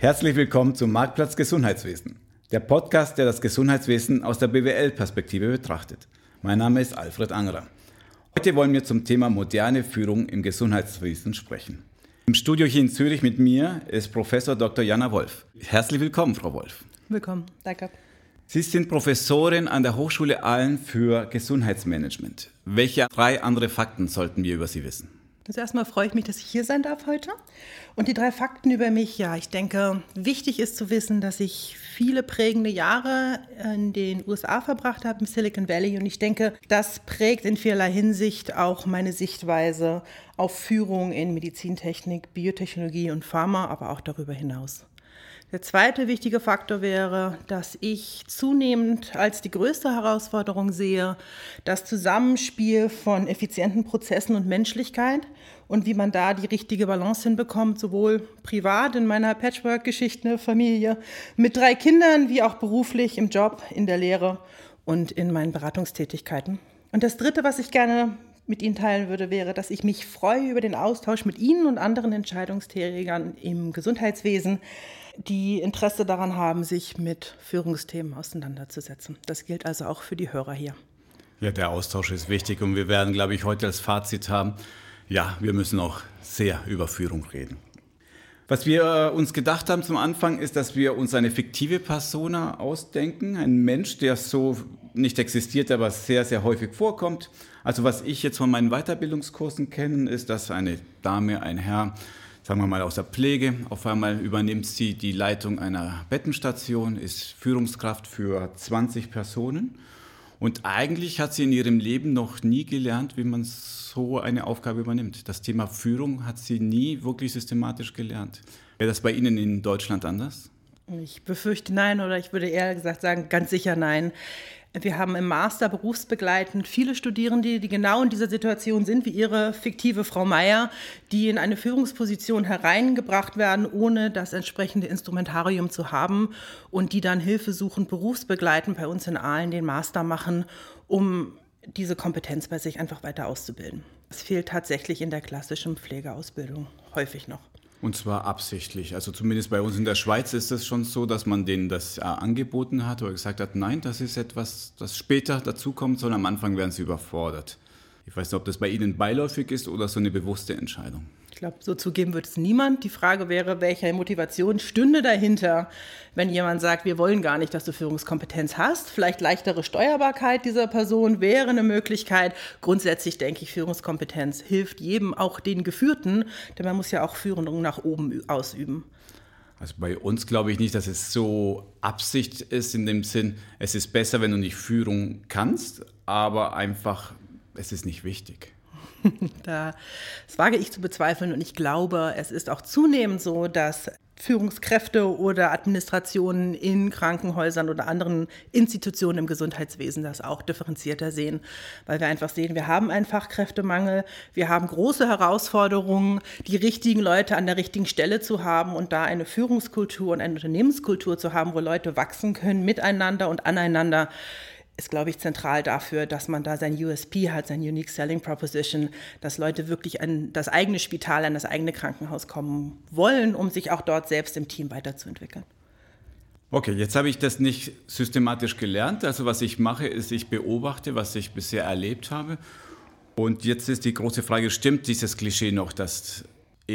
Herzlich willkommen zum Marktplatz Gesundheitswesen, der Podcast, der das Gesundheitswesen aus der BWL-Perspektive betrachtet. Mein Name ist Alfred Angerer. Heute wollen wir zum Thema moderne Führung im Gesundheitswesen sprechen. Im Studio hier in Zürich mit mir ist Professor Dr. Jana Wolf. Herzlich willkommen, Frau Wolf. Willkommen, danke. Sie sind Professorin an der Hochschule Aalen für Gesundheitsmanagement. Welche drei andere Fakten sollten wir über Sie wissen? Also erstmal freue ich mich, dass ich hier sein darf heute. Und die drei Fakten über mich, ja, ich denke, wichtig ist zu wissen, dass ich viele prägende Jahre in den USA verbracht habe, im Silicon Valley. Und ich denke, das prägt in vielerlei Hinsicht auch meine Sichtweise auf Führung in Medizintechnik, Biotechnologie und Pharma, aber auch darüber hinaus. Der zweite wichtige Faktor wäre, dass ich zunehmend als die größte Herausforderung sehe, das Zusammenspiel von effizienten Prozessen und Menschlichkeit und wie man da die richtige Balance hinbekommt, sowohl privat in meiner Patchwork-Geschichte, Familie mit drei Kindern, wie auch beruflich im Job, in der Lehre und in meinen Beratungstätigkeiten. Und das Dritte, was ich gerne mit Ihnen teilen würde, wäre, dass ich mich freue über den Austausch mit Ihnen und anderen Entscheidungsträgern im Gesundheitswesen, die Interesse daran haben, sich mit Führungsthemen auseinanderzusetzen. Das gilt also auch für die Hörer hier. Ja, der Austausch ist wichtig und wir werden, glaube ich, heute als Fazit haben, ja, wir müssen auch sehr über Führung reden. Was wir äh, uns gedacht haben zum Anfang ist, dass wir uns eine fiktive Persona ausdenken, ein Mensch, der so nicht existiert, aber sehr, sehr häufig vorkommt. Also was ich jetzt von meinen Weiterbildungskursen kenne, ist, dass eine Dame, ein Herr sagen wir mal aus der Pflege. Auf einmal übernimmt sie die Leitung einer Bettenstation, ist Führungskraft für 20 Personen. Und eigentlich hat sie in ihrem Leben noch nie gelernt, wie man so eine Aufgabe übernimmt. Das Thema Führung hat sie nie wirklich systematisch gelernt. Wäre das bei Ihnen in Deutschland anders? Ich befürchte nein oder ich würde eher gesagt sagen, ganz sicher nein. Wir haben im Master berufsbegleitend viele Studierende, die genau in dieser Situation sind, wie ihre fiktive Frau Meier, die in eine Führungsposition hereingebracht werden, ohne das entsprechende Instrumentarium zu haben und die dann hilfesuchend berufsbegleitend bei uns in Aalen den Master machen, um diese Kompetenz bei sich einfach weiter auszubilden. Es fehlt tatsächlich in der klassischen Pflegeausbildung häufig noch. Und zwar absichtlich. Also zumindest bei uns in der Schweiz ist es schon so, dass man denen das äh, angeboten hat oder gesagt hat, nein, das ist etwas, das später dazukommt, sondern am Anfang werden sie überfordert. Ich weiß nicht, ob das bei Ihnen beiläufig ist oder so eine bewusste Entscheidung. Glaube, so zugeben wird es niemand. Die Frage wäre, welche Motivation stünde dahinter, wenn jemand sagt, wir wollen gar nicht, dass du Führungskompetenz hast. Vielleicht leichtere Steuerbarkeit dieser Person wäre eine Möglichkeit. Grundsätzlich denke ich, Führungskompetenz hilft jedem, auch den Geführten, denn man muss ja auch Führung nach oben ausüben. Also bei uns glaube ich nicht, dass es so Absicht ist in dem Sinn, es ist besser, wenn du nicht Führung kannst, aber einfach, es ist nicht wichtig. das wage ich zu bezweifeln und ich glaube, es ist auch zunehmend so, dass Führungskräfte oder Administrationen in Krankenhäusern oder anderen Institutionen im Gesundheitswesen das auch differenzierter sehen, weil wir einfach sehen, wir haben einen Fachkräftemangel, wir haben große Herausforderungen, die richtigen Leute an der richtigen Stelle zu haben und da eine Führungskultur und eine Unternehmenskultur zu haben, wo Leute wachsen können miteinander und aneinander ist, glaube ich, zentral dafür, dass man da sein USP hat, sein Unique Selling Proposition, dass Leute wirklich an das eigene Spital, an das eigene Krankenhaus kommen wollen, um sich auch dort selbst im Team weiterzuentwickeln. Okay, jetzt habe ich das nicht systematisch gelernt. Also was ich mache, ist, ich beobachte, was ich bisher erlebt habe. Und jetzt ist die große Frage, stimmt dieses Klischee noch, dass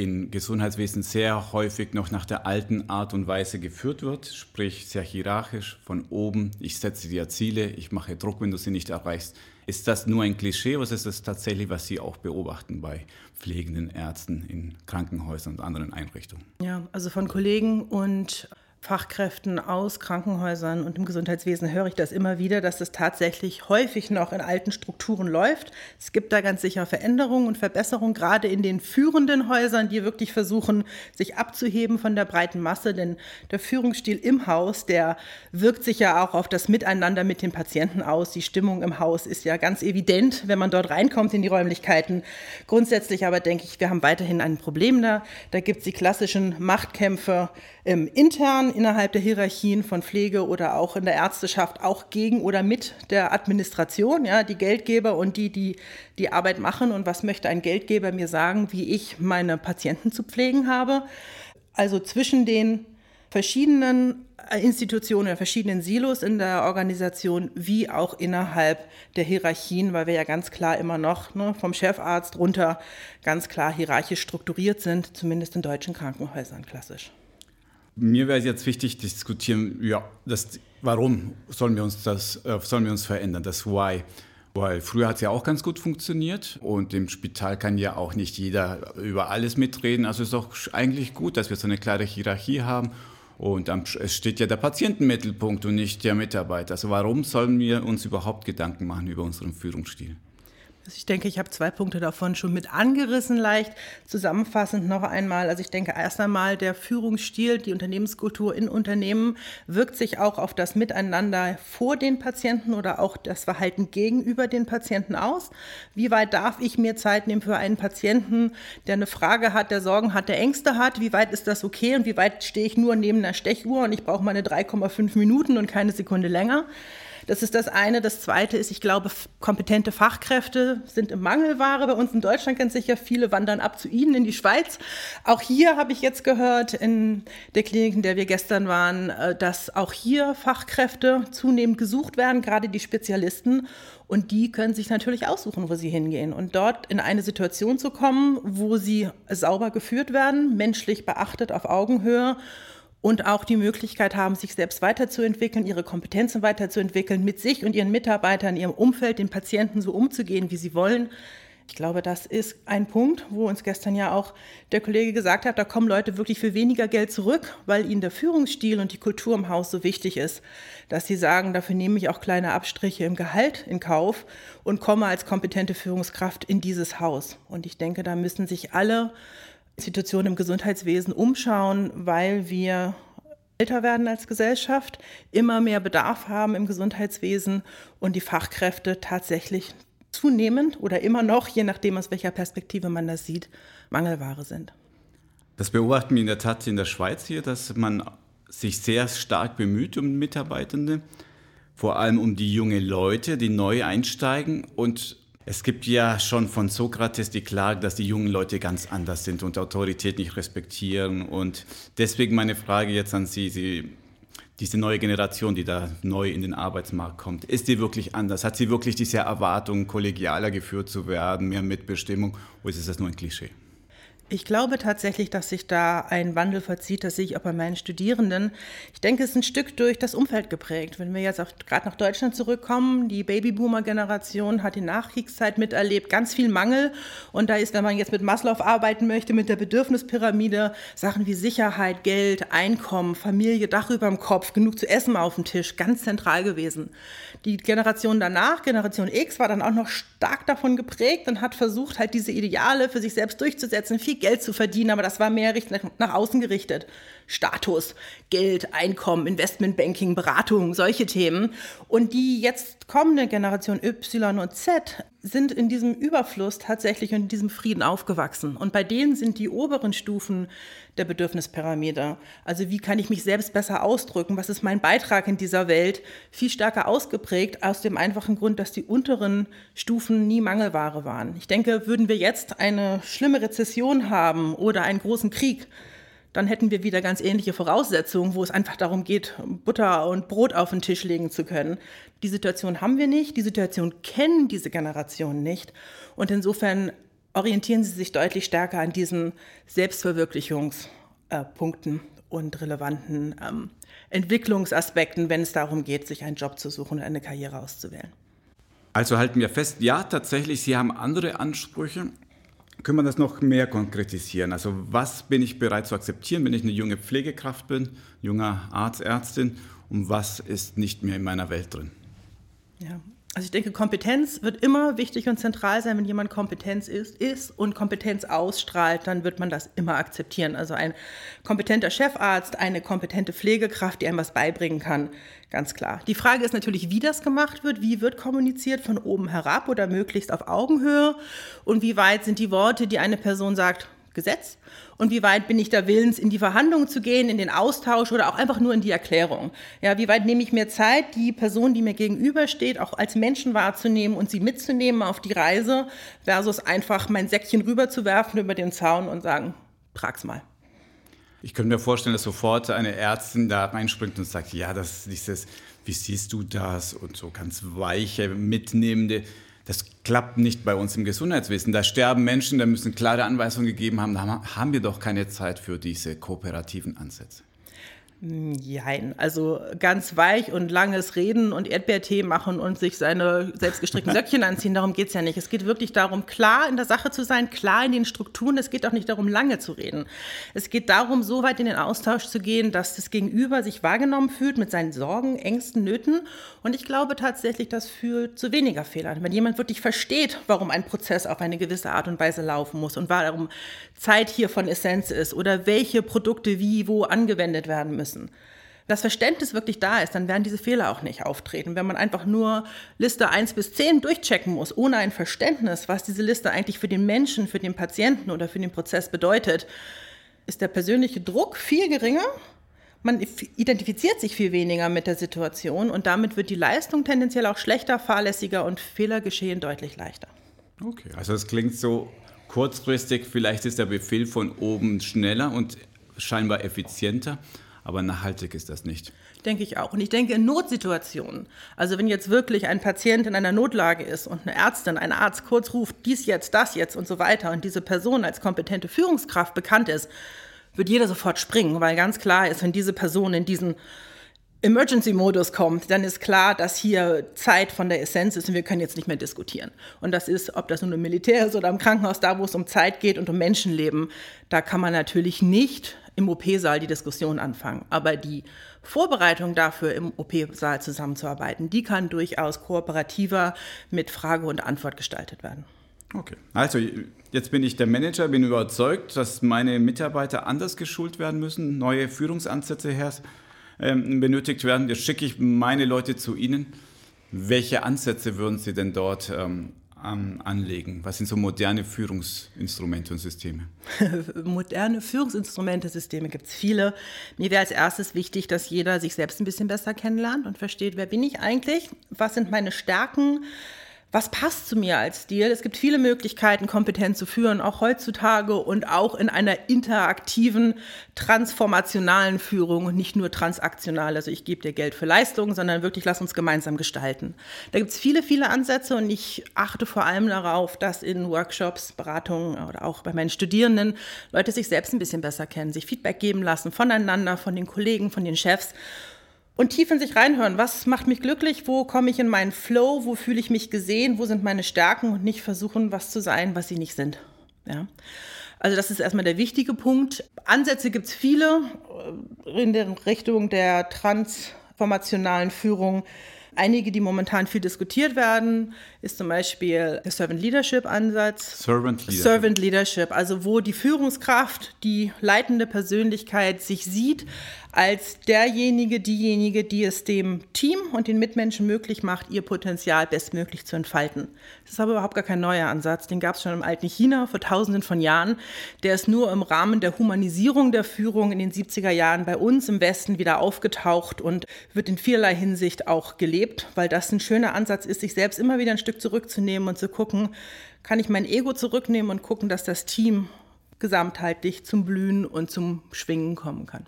in Gesundheitswesen sehr häufig noch nach der alten Art und Weise geführt wird, sprich sehr hierarchisch von oben, ich setze dir Ziele, ich mache Druck, wenn du sie nicht erreichst. Ist das nur ein Klischee oder ist das tatsächlich, was Sie auch beobachten bei pflegenden Ärzten in Krankenhäusern und anderen Einrichtungen? Ja, also von Kollegen und Fachkräften aus Krankenhäusern und im Gesundheitswesen höre ich das immer wieder, dass es tatsächlich häufig noch in alten Strukturen läuft. Es gibt da ganz sicher Veränderungen und Verbesserungen, gerade in den führenden Häusern, die wirklich versuchen, sich abzuheben von der breiten Masse. Denn der Führungsstil im Haus, der wirkt sich ja auch auf das Miteinander mit den Patienten aus. Die Stimmung im Haus ist ja ganz evident, wenn man dort reinkommt in die Räumlichkeiten. Grundsätzlich aber denke ich, wir haben weiterhin ein Problem da. Da gibt es die klassischen Machtkämpfe ähm, intern innerhalb der Hierarchien von Pflege oder auch in der Ärzteschaft, auch gegen oder mit der Administration, ja, die Geldgeber und die, die die Arbeit machen. Und was möchte ein Geldgeber mir sagen, wie ich meine Patienten zu pflegen habe? Also zwischen den verschiedenen äh, Institutionen verschiedenen Silos in der Organisation wie auch innerhalb der Hierarchien, weil wir ja ganz klar immer noch ne, vom Chefarzt runter ganz klar hierarchisch strukturiert sind, zumindest in deutschen Krankenhäusern klassisch. Mir wäre jetzt wichtig diskutieren, ja, das, warum sollen wir uns das, äh, sollen wir uns verändern, das Why. Weil früher hat es ja auch ganz gut funktioniert und im Spital kann ja auch nicht jeder über alles mitreden. Also ist doch eigentlich gut, dass wir so eine klare Hierarchie haben und es steht ja der Patient im Mittelpunkt und nicht der Mitarbeiter. Also warum sollen wir uns überhaupt Gedanken machen über unseren Führungsstil? Also ich denke, ich habe zwei Punkte davon schon mit angerissen, leicht zusammenfassend noch einmal. Also ich denke erst einmal, der Führungsstil, die Unternehmenskultur in Unternehmen wirkt sich auch auf das Miteinander vor den Patienten oder auch das Verhalten gegenüber den Patienten aus. Wie weit darf ich mir Zeit nehmen für einen Patienten, der eine Frage hat, der Sorgen hat, der Ängste hat? Wie weit ist das okay und wie weit stehe ich nur neben einer Stechuhr und ich brauche meine 3,5 Minuten und keine Sekunde länger? Das ist das eine. Das zweite ist, ich glaube, kompetente Fachkräfte sind im Mangelware. Bei uns in Deutschland ganz sicher. Viele wandern ab zu Ihnen in die Schweiz. Auch hier habe ich jetzt gehört in der Klinik, in der wir gestern waren, äh, dass auch hier Fachkräfte zunehmend gesucht werden, gerade die Spezialisten. Und die können sich natürlich aussuchen, wo sie hingehen. Und dort in eine Situation zu kommen, wo sie sauber geführt werden, menschlich beachtet auf Augenhöhe und auch die Möglichkeit haben, sich selbst weiterzuentwickeln, ihre Kompetenzen weiterzuentwickeln, mit sich und ihren Mitarbeitern, ihrem Umfeld, den Patienten so umzugehen, wie sie wollen. Ich glaube, das ist ein Punkt, wo uns gestern ja auch der Kollege gesagt hat, da kommen Leute wirklich für weniger Geld zurück, weil ihnen der Führungsstil und die Kultur im Haus so wichtig ist, dass sie sagen, dafür nehme ich auch kleine Abstriche im Gehalt in Kauf und komme als kompetente Führungskraft in dieses Haus. Und ich denke, da müssen sich alle Institutionen im Gesundheitswesen umschauen, weil wir älter werden als Gesellschaft, immer mehr Bedarf haben im Gesundheitswesen und die Fachkräfte tatsächlich zunehmend oder immer noch, je nachdem aus welcher Perspektive man das sieht, Mangelware sind. Das beobachten wir in der Tat in der Schweiz hier, dass man sich sehr stark bemüht um Mitarbeitende, vor allem um die jungen Leute, die neu einsteigen und es gibt ja schon von Sokrates die Klage, dass die jungen Leute ganz anders sind und Autorität nicht respektieren. Und deswegen meine Frage jetzt an Sie, Sie diese neue Generation, die da neu in den Arbeitsmarkt kommt, ist die wirklich anders? Hat sie wirklich diese Erwartung, kollegialer geführt zu werden, mehr Mitbestimmung, oder ist das nur ein Klischee? Ich glaube tatsächlich, dass sich da ein Wandel verzieht. Das sehe ich auch bei meinen Studierenden. Ich denke, es ist ein Stück durch das Umfeld geprägt. Wenn wir jetzt gerade nach Deutschland zurückkommen, die Babyboomer-Generation hat die Nachkriegszeit miterlebt, ganz viel Mangel. Und da ist, wenn man jetzt mit Maslow arbeiten möchte, mit der Bedürfnispyramide, Sachen wie Sicherheit, Geld, Einkommen, Familie, Dach über dem Kopf, genug zu essen auf dem Tisch, ganz zentral gewesen. Die Generation danach, Generation X, war dann auch noch stark davon geprägt und hat versucht, halt diese Ideale für sich selbst durchzusetzen, viel Geld zu verdienen, aber das war mehr nach außen gerichtet. Status, Geld, Einkommen, Investmentbanking, Beratung, solche Themen. Und die jetzt kommende Generation Y und Z sind in diesem Überfluss tatsächlich und in diesem Frieden aufgewachsen. Und bei denen sind die oberen Stufen der Bedürfnispyramide, also wie kann ich mich selbst besser ausdrücken, was ist mein Beitrag in dieser Welt, viel stärker ausgeprägt, aus dem einfachen Grund, dass die unteren Stufen nie Mangelware waren. Ich denke, würden wir jetzt eine schlimme Rezession haben oder einen großen Krieg, dann hätten wir wieder ganz ähnliche Voraussetzungen, wo es einfach darum geht, Butter und Brot auf den Tisch legen zu können. Die Situation haben wir nicht, die Situation kennen diese Generationen nicht. Und insofern orientieren sie sich deutlich stärker an diesen Selbstverwirklichungspunkten und relevanten ähm, Entwicklungsaspekten, wenn es darum geht, sich einen Job zu suchen und eine Karriere auszuwählen. Also halten wir fest, ja, tatsächlich, Sie haben andere Ansprüche können wir das noch mehr konkretisieren? Also was bin ich bereit zu akzeptieren, wenn ich eine junge Pflegekraft bin, junger Arzt, Ärztin und was ist nicht mehr in meiner Welt drin? Ja, also ich denke, Kompetenz wird immer wichtig und zentral sein, wenn jemand Kompetenz ist, ist und Kompetenz ausstrahlt, dann wird man das immer akzeptieren. Also ein kompetenter Chefarzt, eine kompetente Pflegekraft, die einem was beibringen kann, ganz klar. Die Frage ist natürlich, wie das gemacht wird, wie wird kommuniziert von oben herab oder möglichst auf Augenhöhe und wie weit sind die Worte, die eine Person sagt, Gesetz und wie weit bin ich da willens, in die Verhandlungen zu gehen, in den Austausch oder auch einfach nur in die Erklärung. Ja, wie weit nehme ich mir Zeit, die Person, die mir gegenübersteht, auch als Menschen wahrzunehmen und sie mitzunehmen auf die Reise, versus einfach mein Säckchen rüberzuwerfen über den Zaun und sagen, trag's mal. Ich könnte mir vorstellen, dass sofort eine Ärztin da reinspringt und sagt, ja, das ist dieses, wie siehst du das? Und so ganz weiche, mitnehmende. Das klappt nicht bei uns im Gesundheitswesen. Da sterben Menschen, da müssen klare Anweisungen gegeben haben. Da haben wir doch keine Zeit für diese kooperativen Ansätze. Jein, also ganz weich und langes Reden und Erdbeertee machen und sich seine selbstgestrickten Söckchen anziehen, darum geht es ja nicht. Es geht wirklich darum, klar in der Sache zu sein, klar in den Strukturen. Es geht auch nicht darum, lange zu reden. Es geht darum, so weit in den Austausch zu gehen, dass das Gegenüber sich wahrgenommen fühlt mit seinen Sorgen, Ängsten, Nöten. Und ich glaube tatsächlich, das führt zu weniger Fehlern. Wenn jemand wirklich versteht, warum ein Prozess auf eine gewisse Art und Weise laufen muss und warum Zeit hier von Essenz ist oder welche Produkte wie wo angewendet werden müssen müssen, das Verständnis wirklich da ist, dann werden diese Fehler auch nicht auftreten. Wenn man einfach nur Liste 1 bis 10 durchchecken muss, ohne ein Verständnis, was diese Liste eigentlich für den Menschen, für den Patienten oder für den Prozess bedeutet, ist der persönliche Druck viel geringer. Man identifiziert sich viel weniger mit der Situation und damit wird die Leistung tendenziell auch schlechter, fahrlässiger und Fehler geschehen deutlich leichter. Okay, also es klingt so kurzfristig, vielleicht ist der Befehl von oben schneller und scheinbar effizienter aber nachhaltig ist das nicht. Denke ich auch. Und ich denke in Notsituationen, also wenn jetzt wirklich ein Patient in einer Notlage ist und eine Ärztin, ein Arzt kurz ruft, dies jetzt, das jetzt und so weiter und diese Person als kompetente Führungskraft bekannt ist, wird jeder sofort springen, weil ganz klar ist, wenn diese Person in diesen Emergency-Modus kommt, dann ist klar, dass hier Zeit von der Essenz ist und wir können jetzt nicht mehr diskutieren. Und das ist, ob das nun im Militär ist oder im Krankenhaus, da wo es um Zeit geht und um Menschenleben, da kann man natürlich nicht im OP-Saal die Diskussion anfangen. Aber die Vorbereitung dafür, im OP-Saal zusammenzuarbeiten, die kann durchaus kooperativer mit Frage und Antwort gestaltet werden. Okay, also jetzt bin ich der Manager, bin überzeugt, dass meine Mitarbeiter anders geschult werden müssen, neue Führungsansätze her, äh, benötigt werden. Jetzt schicke ich meine Leute zu Ihnen. Welche Ansätze würden Sie denn dort ähm, ähm, anlegen? Was sind so moderne Führungsinstrumente und Systeme? moderne Führungsinstrumente, Systeme gibt es viele. Mir wäre als erstes wichtig, dass jeder sich selbst ein bisschen besser kennenlernt und versteht, wer bin ich eigentlich? Was sind meine Stärken? Was passt zu mir als Stil. Es gibt viele Möglichkeiten, kompetent zu führen, auch heutzutage und auch in einer interaktiven, transformationalen Führung und nicht nur transaktional. Also ich gebe dir Geld für Leistungen, sondern wirklich lass uns gemeinsam gestalten. Da gibt es viele, viele Ansätze und ich achte vor allem darauf, dass in Workshops, Beratungen oder auch bei meinen Studierenden Leute sich selbst ein bisschen besser kennen, sich Feedback geben lassen voneinander, von den Kollegen, von den Chefs und tief in sich reinhören. Was macht mich glücklich? Wo komme ich in meinen Flow? Wo fühle ich mich gesehen? Wo sind meine Stärken? Und nicht versuchen, was zu sein, was sie nicht sind. Ja. Also das ist erstmal der wichtige Punkt. Ansätze gibt es viele äh, in der Richtung der transformationalen Führung. Einige, die momentan viel diskutiert werden, ist zum Beispiel der Servant Leadership Ansatz. Servant Leadership. Servant Leadership, also wo die Führungskraft, die leitende Persönlichkeit sich sieht als derjenige, diejenige, die es dem Team und den Mitmenschen möglich macht, ihr Potenzial bestmöglich zu entfalten. Das ist aber überhaupt gar kein neuer Ansatz. Den gab es schon im alten China vor tausenden von Jahren. Der ist nur im Rahmen der Humanisierung der Führung in den 70er Jahren bei uns im Westen wieder aufgetaucht und wird in vielerlei Hinsicht auch gelebt, weil das ein schöner Ansatz ist, sich selbst immer wieder ein Stück zurückzunehmen und zu gucken, kann ich mein Ego zurücknehmen und gucken, dass das Team gesamtheitlich zum Blühen und zum Schwingen kommen kann.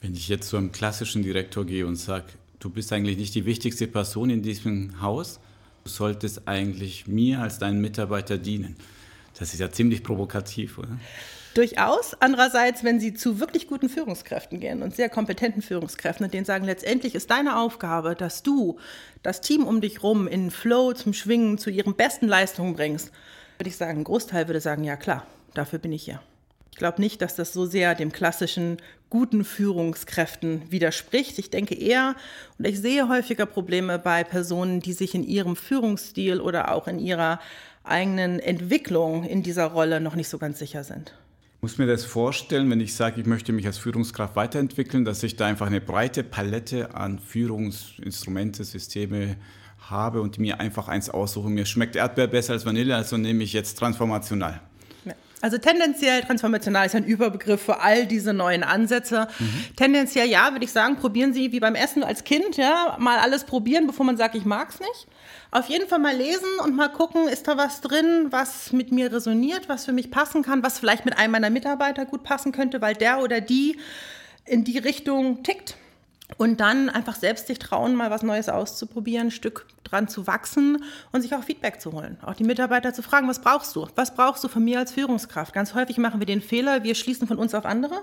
Wenn ich jetzt zu einem klassischen Direktor gehe und sage, du bist eigentlich nicht die wichtigste Person in diesem Haus, du solltest eigentlich mir als deinen Mitarbeiter dienen. Das ist ja ziemlich provokativ, oder? Durchaus. Andererseits, wenn Sie zu wirklich guten Führungskräften gehen und sehr kompetenten Führungskräften und denen sagen, letztendlich ist deine Aufgabe, dass du das Team um dich rum in Flow zum Schwingen, zu ihren besten Leistungen bringst, würde ich sagen, ein Großteil würde sagen, ja klar, dafür bin ich hier. Ich glaube nicht, dass das so sehr dem klassischen guten Führungskräften widerspricht. Ich denke eher, und ich sehe häufiger Probleme bei Personen, die sich in ihrem Führungsstil oder auch in ihrer eigenen Entwicklung in dieser Rolle noch nicht so ganz sicher sind. Ich muss mir das vorstellen, wenn ich sage, ich möchte mich als Führungskraft weiterentwickeln, dass ich da einfach eine breite Palette an Führungsinstrumente, Systeme habe und mir einfach eins aussuche. Mir schmeckt Erdbeer besser als Vanille, also nehme ich jetzt transformational. Also tendenziell transformational ist ein Überbegriff für all diese neuen Ansätze. Mhm. Tendenziell ja, würde ich sagen, probieren Sie wie beim Essen als Kind, ja, mal alles probieren, bevor man sagt, ich mag es nicht. Auf jeden Fall mal lesen und mal gucken, ist da was drin, was mit mir resoniert, was für mich passen kann, was vielleicht mit einem meiner Mitarbeiter gut passen könnte, weil der oder die in die Richtung tickt. Und dann einfach selbst sich trauen, mal was Neues auszuprobieren, ein Stück dran zu wachsen und sich auch Feedback zu holen. Auch die Mitarbeiter zu fragen, was brauchst du? Was brauchst du von mir als Führungskraft? Ganz häufig machen wir den Fehler, wir schließen von uns auf andere.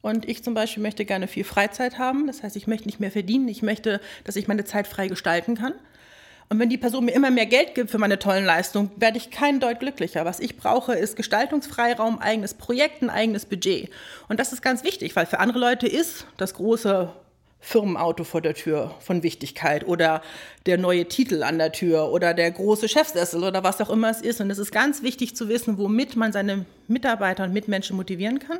Und ich zum Beispiel möchte gerne viel Freizeit haben. Das heißt, ich möchte nicht mehr verdienen. Ich möchte, dass ich meine Zeit frei gestalten kann. Und wenn die Person mir immer mehr Geld gibt für meine tollen Leistungen, werde ich kein Deut glücklicher. Was ich brauche, ist Gestaltungsfreiraum, eigenes Projekt, ein eigenes Budget. Und das ist ganz wichtig, weil für andere Leute ist das große Firmenauto vor der Tür von Wichtigkeit oder der neue Titel an der Tür oder der große Chefsessel oder was auch immer es ist. Und es ist ganz wichtig zu wissen, womit man seine Mitarbeiter und Mitmenschen motivieren kann.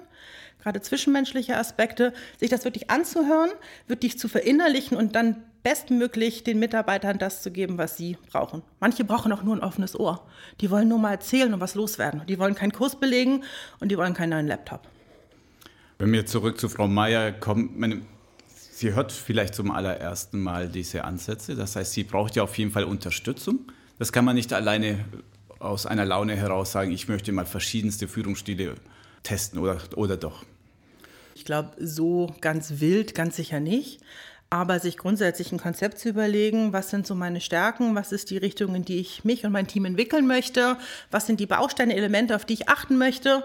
Gerade zwischenmenschliche Aspekte, sich das wirklich anzuhören, wirklich zu verinnerlichen und dann bestmöglich den Mitarbeitern das zu geben, was sie brauchen. Manche brauchen auch nur ein offenes Ohr. Die wollen nur mal erzählen und was loswerden. Die wollen keinen Kurs belegen und die wollen keinen neuen Laptop. Wenn wir zurück zu Frau Meier kommen, meine Sie hört vielleicht zum allerersten Mal diese Ansätze. Das heißt, sie braucht ja auf jeden Fall Unterstützung. Das kann man nicht alleine aus einer Laune heraus sagen, ich möchte mal verschiedenste Führungsstile testen oder, oder doch. Ich glaube, so ganz wild, ganz sicher nicht. Aber sich grundsätzlich ein Konzept zu überlegen, was sind so meine Stärken, was ist die Richtung, in die ich mich und mein Team entwickeln möchte, was sind die Bausteine, Elemente, auf die ich achten möchte,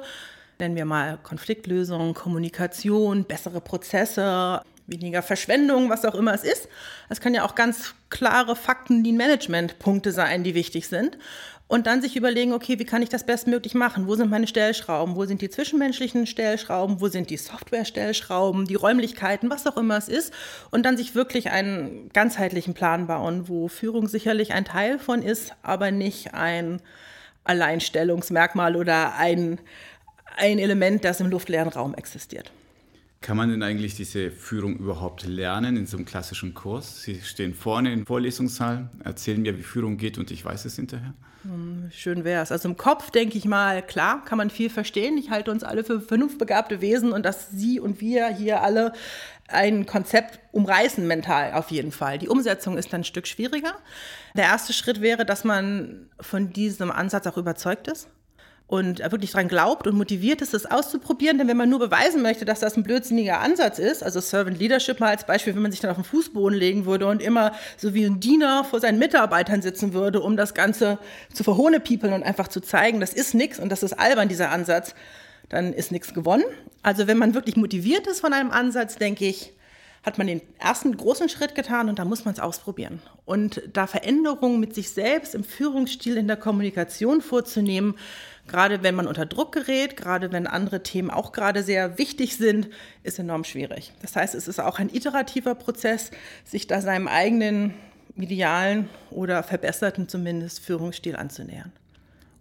nennen wir mal Konfliktlösung, Kommunikation, bessere Prozesse, weniger Verschwendung, was auch immer es ist. Es kann ja auch ganz klare Fakten, die Management-Punkte sein, die wichtig sind. Und dann sich überlegen, okay, wie kann ich das bestmöglich machen? Wo sind meine Stellschrauben? Wo sind die zwischenmenschlichen Stellschrauben? Wo sind die Software-Stellschrauben, die Räumlichkeiten, was auch immer es ist? Und dann sich wirklich einen ganzheitlichen Plan bauen, wo Führung sicherlich ein Teil von ist, aber nicht ein Alleinstellungsmerkmal oder ein, ein Element, das im luftleeren Raum existiert. Kann man denn eigentlich diese Führung überhaupt lernen in so einem klassischen Kurs? Sie stehen vorne im Vorlesungssaal, erzählen mir, wie Führung geht und ich weiß es hinterher. Hm, schön wäre es. Also im Kopf denke ich mal, klar, kann man viel verstehen. Ich halte uns alle für vernunftbegabte Wesen und dass Sie und wir hier alle ein Konzept umreißen mental auf jeden Fall. Die Umsetzung ist dann ein Stück schwieriger. Der erste Schritt wäre, dass man von diesem Ansatz auch überzeugt ist und wirklich daran glaubt und motiviert ist, das auszuprobieren. Denn wenn man nur beweisen möchte, dass das ein blödsinniger Ansatz ist, also Servant Leadership mal als Beispiel, wenn man sich dann auf den Fußboden legen würde und immer so wie ein Diener vor seinen Mitarbeitern sitzen würde, um das Ganze zu verhohnepiepeln und einfach zu zeigen, das ist nichts und das ist albern, dieser Ansatz, dann ist nichts gewonnen. Also wenn man wirklich motiviert ist von einem Ansatz, denke ich, hat man den ersten großen Schritt getan und da muss man es ausprobieren. Und da Veränderungen mit sich selbst im Führungsstil, in der Kommunikation vorzunehmen, gerade wenn man unter Druck gerät, gerade wenn andere Themen auch gerade sehr wichtig sind, ist enorm schwierig. Das heißt, es ist auch ein iterativer Prozess, sich da seinem eigenen idealen oder verbesserten zumindest Führungsstil anzunähern.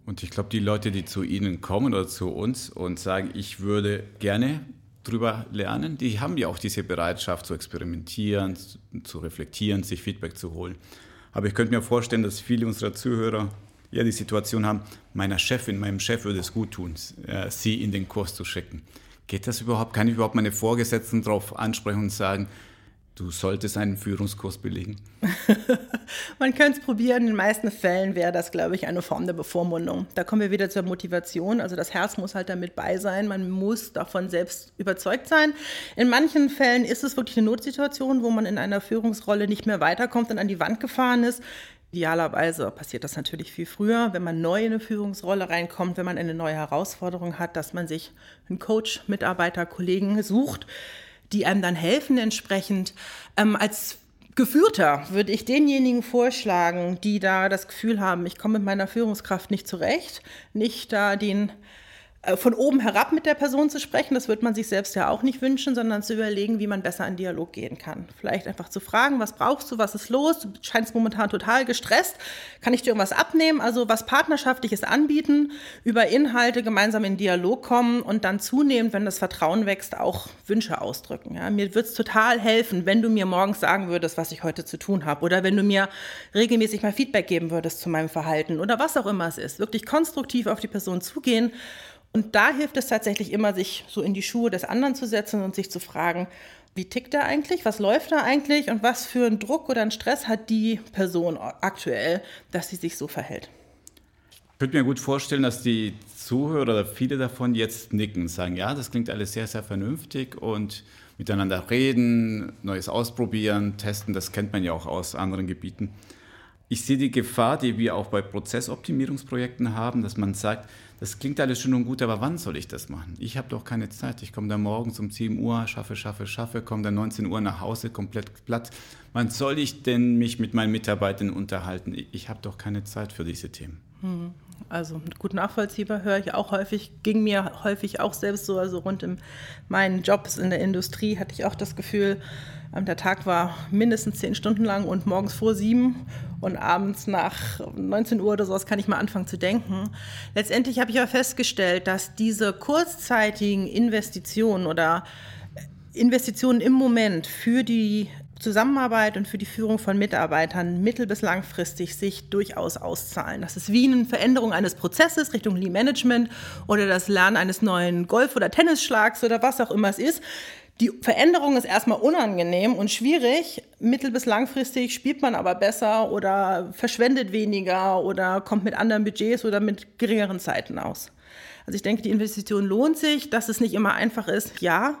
Und ich glaube, die Leute, die zu Ihnen kommen oder zu uns und sagen, ich würde gerne drüber lernen, die haben ja auch diese Bereitschaft zu experimentieren, zu reflektieren, sich Feedback zu holen. Aber ich könnte mir vorstellen, dass viele unserer Zuhörer ja die Situation haben, meiner Chefin, meinem Chef würde es gut tun, äh, sie in den Kurs zu schicken. Geht das überhaupt? Kann ich überhaupt meine Vorgesetzten darauf ansprechen und sagen, Du solltest einen Führungskurs belegen. Man könnte es probieren. In den meisten Fällen wäre das, glaube ich, eine Form der Bevormundung. Da kommen wir wieder zur Motivation. Also das Herz muss halt damit bei sein. Man muss davon selbst überzeugt sein. In manchen Fällen ist es wirklich eine Notsituation, wo man in einer Führungsrolle nicht mehr weiterkommt und an die Wand gefahren ist. Idealerweise passiert das natürlich viel früher, wenn man neu in eine Führungsrolle reinkommt, wenn man eine neue Herausforderung hat, dass man sich einen Coach, Mitarbeiter, Kollegen sucht, die einem dann helfen entsprechend. Ähm, als Geführter würde ich denjenigen vorschlagen, die da das Gefühl haben, ich komme mit meiner Führungskraft nicht zurecht, nicht da den von oben herab mit der Person zu sprechen, das wird man sich selbst ja auch nicht wünschen, sondern zu überlegen, wie man besser in Dialog gehen kann. Vielleicht einfach zu fragen, was brauchst du, was ist los? Du scheinst momentan total gestresst. Kann ich dir irgendwas abnehmen? Also was Partnerschaftliches anbieten, über Inhalte gemeinsam in Dialog kommen und dann zunehmend, wenn das Vertrauen wächst, auch Wünsche ausdrücken. Ja, mir wird es total helfen, wenn du mir morgens sagen würdest, was ich heute zu tun habe oder wenn du mir regelmäßig mal Feedback geben würdest zu meinem Verhalten oder was auch immer es ist. Wirklich konstruktiv auf die Person zugehen Und da hilft es tatsächlich immer, sich so in die Schuhe des anderen zu setzen und sich zu fragen, wie tickt er eigentlich, was läuft da eigentlich und was für einen Druck oder einen Stress hat die Person aktuell, dass sie sich so verhält. Ich könnte mir gut vorstellen, dass die Zuhörer oder viele davon jetzt nicken, sagen, ja, das klingt alles sehr, sehr vernünftig und miteinander reden, Neues ausprobieren, testen, das kennt man ja auch aus anderen Gebieten. Ich sehe die Gefahr, die wir auch bei Prozessoptimierungsprojekten haben, dass man sagt, das klingt alles schön und gut, aber wann soll ich das machen? Ich habe doch keine Zeit. Ich komme dann morgens um 7 Uhr, schaffe, schaffe, schaffe, komme dann 19 Uhr nach Hause, komplett platt. Wann soll ich denn mich mit meinen Mitarbeitern unterhalten? Ich habe doch keine Zeit für diese Themen. Hm. Also gut nachvollziehbar höre ich auch häufig, ging mir häufig auch selbst so, also rund in meinen Jobs in der Industrie hatte ich auch das Gefühl, ähm, der Tag war mindestens zehn Stunden lang und morgens vor sieben und abends nach 19 Uhr oder sowas kann ich mal anfangen zu denken. Letztendlich habe ich aber festgestellt, dass diese kurzzeitigen Investitionen oder Investitionen im Moment für die Zusammenarbeit und für die Führung von Mitarbeitern mittel- bis langfristig sich durchaus auszahlen. Das ist wie eine Veränderung eines Prozesses Richtung Lean Management oder das Lernen eines neuen Golf- oder Tennisschlags oder was auch immer es ist. Die Veränderung ist erstmal unangenehm und schwierig. Mittel- bis langfristig spielt man aber besser oder verschwendet weniger oder kommt mit anderen Budgets oder mit geringeren Zeiten aus. Also ich denke, die Investition lohnt sich. Dass es nicht immer einfach ist, ja,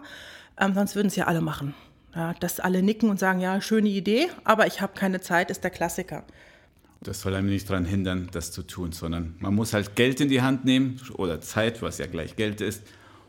ähm, sonst würden es ja alle machen. Ja, dass alle nicken und sagen, ja, schöne Idee, aber ich habe keine Zeit, ist der Klassiker. Das soll einem nicht daran hindern, das zu tun, sondern man muss halt Geld in die Hand nehmen oder Zeit, was ja gleich Geld ist,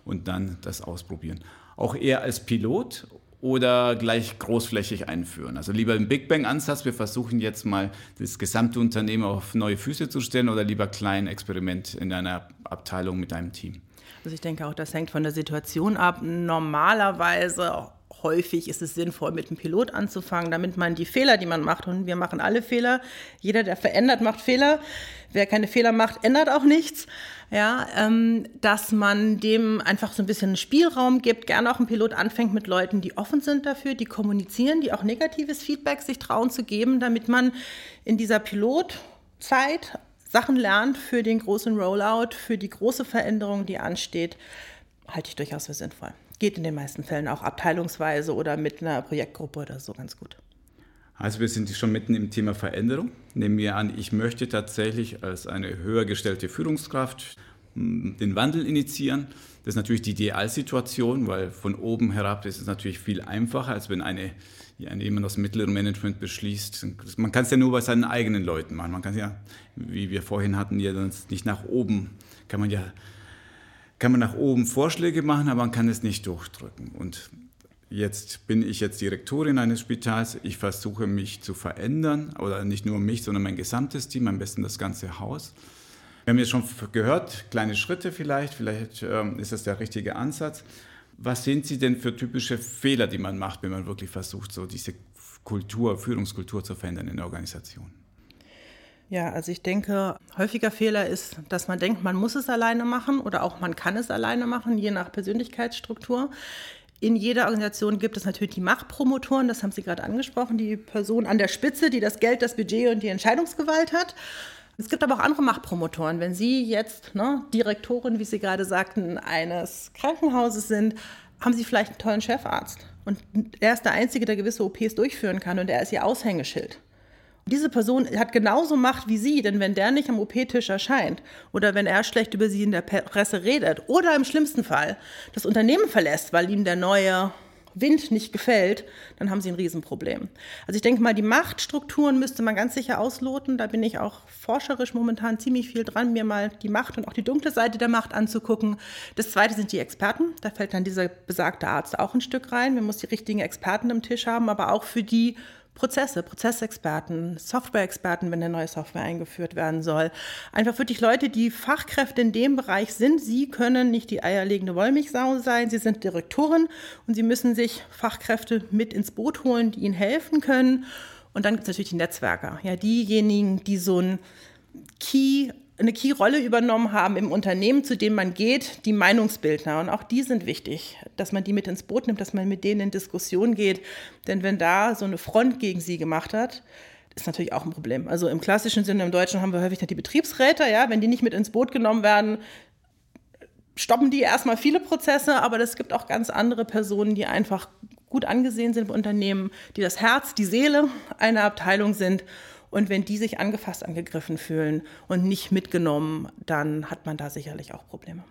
und dann das ausprobieren. Auch eher als Pilot oder gleich großflächig einführen. Also lieber im Big Bang-Ansatz, wir versuchen jetzt mal das gesamte Unternehmen auf neue Füße zu stellen oder lieber klein Experiment in einer Abteilung mit einem Team. Also ich denke auch, das hängt von der Situation ab. Normalerweise häufig ist es sinnvoll, mit einem Pilot anzufangen, damit man die Fehler, die man macht, und wir machen alle Fehler, jeder, der verändert, macht Fehler. Wer keine Fehler macht, ändert auch nichts. Ja, ähm, dass man dem einfach so ein bisschen Spielraum gibt, gerne auch ein Pilot anfängt mit Leuten, die offen sind dafür, die kommunizieren, die auch negatives Feedback sich trauen zu geben, damit man in dieser Pilotzeit Sachen lernt für den großen Rollout, für die große Veränderung, die ansteht, halte ich durchaus für sinnvoll geht in den meisten Fällen auch abteilungsweise oder mit einer Projektgruppe oder so ganz gut. Also wir sind schon mitten im Thema Veränderung. Nehmen wir an, ich möchte tatsächlich als eine höher gestellte Führungskraft hm, den Wandel initiieren. Das ist natürlich die Idealsituation, weil von oben herab ist es natürlich viel einfacher, als wenn eine, jemand aus mittlerem Management beschließt. Man kann es ja nur bei seinen eigenen Leuten machen. Man kann es ja, wie wir vorhin hatten, ja nicht nach oben, kann man ja kann man nach oben Vorschläge machen, aber man kann es nicht durchdrücken. Und jetzt bin ich jetzt Direktorin eines Spitals. Ich versuche mich zu verändern, oder nicht nur mich, sondern mein gesamtes Team, am besten das ganze Haus. Wir haben jetzt schon gehört, kleine Schritte vielleicht, vielleicht ähm, ist das der richtige Ansatz. Was sind Sie denn für typische Fehler, die man macht, wenn man wirklich versucht, so diese Kultur, Führungskultur zu verändern in der Organisation? Ja, also ich denke, häufiger Fehler ist, dass man denkt, man muss es alleine machen oder auch man kann es alleine machen, je nach Persönlichkeitsstruktur. In jeder Organisation gibt es natürlich die Machtpromotoren, das haben Sie gerade angesprochen, die Person an der Spitze, die das Geld, das Budget und die Entscheidungsgewalt hat. Es gibt aber auch andere Machtpromotoren. Wenn Sie jetzt ne, Direktorin, wie Sie gerade sagten, eines Krankenhauses sind, haben Sie vielleicht einen tollen Chefarzt. Und er ist der Einzige, der gewisse OPs durchführen kann und er ist Ihr Aushängeschild. Diese Person hat genauso Macht wie Sie, denn wenn der nicht am OP-Tisch erscheint oder wenn er schlecht über Sie in der Presse redet oder im schlimmsten Fall das Unternehmen verlässt, weil ihm der neue Wind nicht gefällt, dann haben Sie ein Riesenproblem. Also ich denke mal, die Machtstrukturen müsste man ganz sicher ausloten. Da bin ich auch forscherisch momentan ziemlich viel dran, mir mal die Macht und auch die dunkle Seite der Macht anzugucken. Das Zweite sind die Experten. Da fällt dann dieser besagte Arzt auch ein Stück rein. Wir müssen die richtigen Experten am Tisch haben, aber auch für die Prozesse, Prozessexperten, Softwareexperten, wenn eine neue Software eingeführt werden soll. Einfach wirklich Leute, die Fachkräfte in dem Bereich sind. Sie können nicht die eierlegende Wollmilchsau sein. Sie sind Direktoren und sie müssen sich Fachkräfte mit ins Boot holen, die ihnen helfen können. Und dann gibt es natürlich die Netzwerker, ja, diejenigen, die so ein Key eine Key-Rolle übernommen haben im Unternehmen, zu dem man geht, die Meinungsbildner. Und auch die sind wichtig, dass man die mit ins Boot nimmt, dass man mit denen in Diskussion geht. Denn wenn da so eine Front gegen sie gemacht hat, ist natürlich auch ein Problem. Also im klassischen Sinne, im Deutschen haben wir häufig die Betriebsräte, ja, wenn die nicht mit ins Boot genommen werden, stoppen die erstmal viele Prozesse, aber es gibt auch ganz andere Personen, die einfach gut angesehen sind im Unternehmen, die das Herz, die Seele einer Abteilung sind. Und wenn die sich angefasst, angegriffen fühlen und nicht mitgenommen, dann hat man da sicherlich auch Probleme.